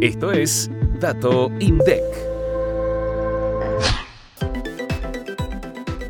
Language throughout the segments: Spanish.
Esto es Dato INDEC.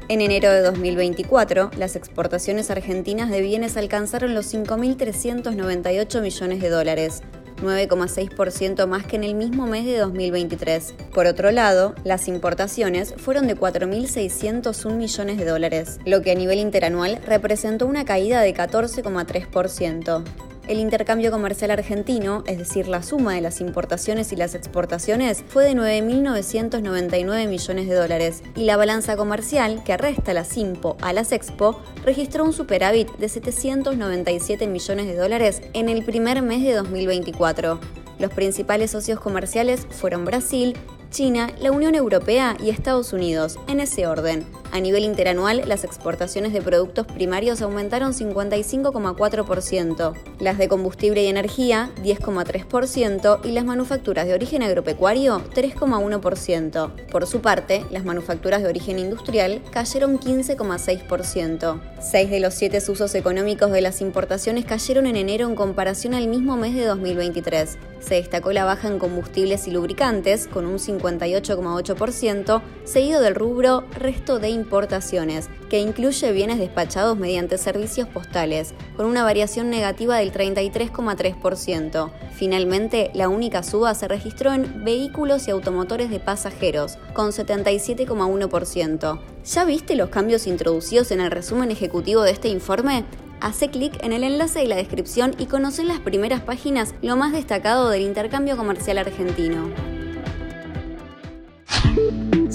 En enero de 2024, las exportaciones argentinas de bienes alcanzaron los 5.398 millones de dólares, 9,6% más que en el mismo mes de 2023. Por otro lado, las importaciones fueron de 4.601 millones de dólares, lo que a nivel interanual representó una caída de 14,3% el intercambio comercial argentino, es decir, la suma de las importaciones y las exportaciones, fue de 9.999 millones de dólares y la balanza comercial, que resta las IMPO a las Expo, registró un superávit de 797 millones de dólares en el primer mes de 2024. Los principales socios comerciales fueron Brasil, China, la Unión Europea y Estados Unidos, en ese orden. A nivel interanual, las exportaciones de productos primarios aumentaron 55,4%, las de combustible y energía 10,3% y las manufacturas de origen agropecuario 3,1%. Por su parte, las manufacturas de origen industrial cayeron 15,6%. Seis de los siete usos económicos de las importaciones cayeron en enero en comparación al mismo mes de 2023. Se destacó la baja en combustibles y lubricantes, con un 58,8%, seguido del rubro resto de importaciones, que incluye bienes despachados mediante servicios postales, con una variación negativa del 33,3%. Finalmente, la única suba se registró en vehículos y automotores de pasajeros, con 77,1%. ¿Ya viste los cambios introducidos en el resumen ejecutivo de este informe? Hace clic en el enlace de la descripción y conoce en las primeras páginas lo más destacado del intercambio comercial argentino.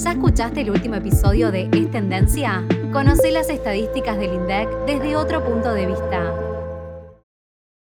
¿Ya escuchaste el último episodio de Es Tendencia? Conoce las estadísticas del INDEC desde otro punto de vista.